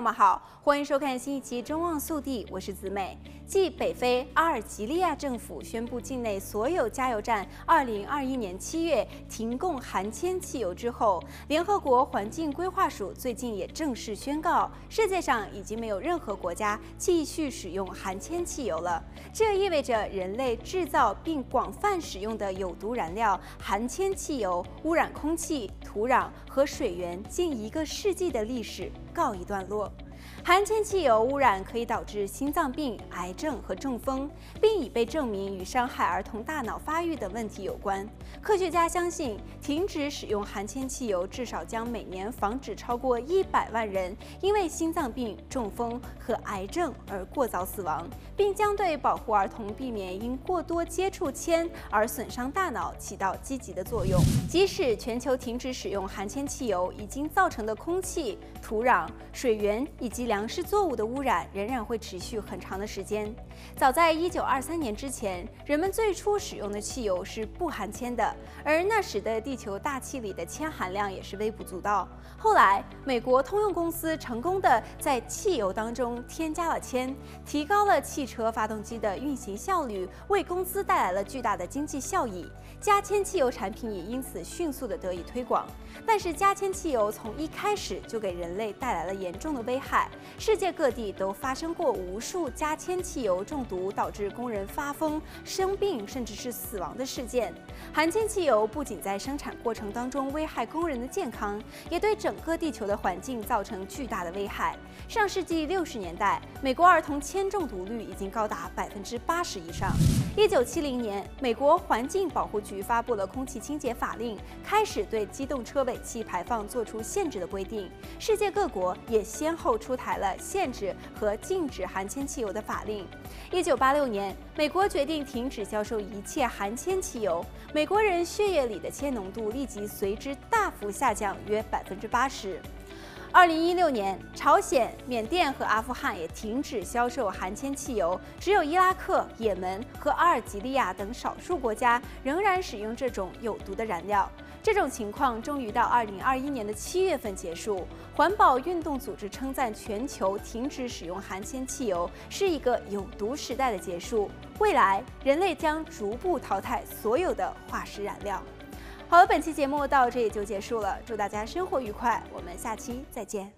们好，欢迎收看新一期《中望速递》，我是子美。继北非阿尔及利亚政府宣布境内所有加油站2021年7月停供含铅汽油之后，联合国环境规划署最近也正式宣告，世界上已经没有任何国家继续使用含铅汽油了。这意味着人类制造并广泛使用的有毒燃料含铅汽油污染空气、土壤和水源近一个世纪的历史告一段落。含铅汽油污染可以导致心脏病、癌症和中风，并已被证明与伤害儿童大脑发育等问题有关。科学家相信，停止使用含铅汽油，至少将每年防止超过一百万人因为心脏病、中风和癌症而过早死亡，并将对保护儿童避免因过多接触铅而损伤大脑起到积极的作用。即使全球停止使用含铅汽油，已经造成的空气、土壤、水源以及粮食作物的污染仍然会持续很长的时间。早在1923年之前，人们最初使用的汽油是不含铅的，而那时的地球大气里的铅含量也是微不足道。后来，美国通用公司成功地在汽油当中添加了铅，提高了汽车发动机的运行效率，为公司带来了巨大的经济效益。加铅汽油产品也因此迅速地得以推广。但是，加铅汽油从一开始就给人类带来了严重的危害。世界各地都发生过无数加铅汽油中毒导致工人发疯、生病，甚至是死亡的事件。含铅汽油不仅在生产过程当中危害工人的健康，也对整个地球的环境造成巨大的危害。上世纪六十年代，美国儿童铅中毒率已经高达百分之八十以上。一九七零年，美国环境保护局发布了空气清洁法令，开始对机动车尾气排放做出限制的规定。世界各国也先后出台了限制和禁止含铅汽油的法令。一九八六年，美国决定停止销售一切含铅汽油，美国人血液里的铅浓度立即随之大幅下降约百分之八十。二零一六年，朝鲜、缅甸和阿富汗也停止销售含铅汽油，只有伊拉克、也门和阿尔及利亚等少数国家仍然使用这种有毒的燃料。这种情况终于到二零二一年的七月份结束。环保运动组织称赞全球停止使用含铅汽油是一个有毒时代的结束，未来人类将逐步淘汰所有的化石燃料。好了，本期节目到这里就结束了。祝大家生活愉快，我们下期再见。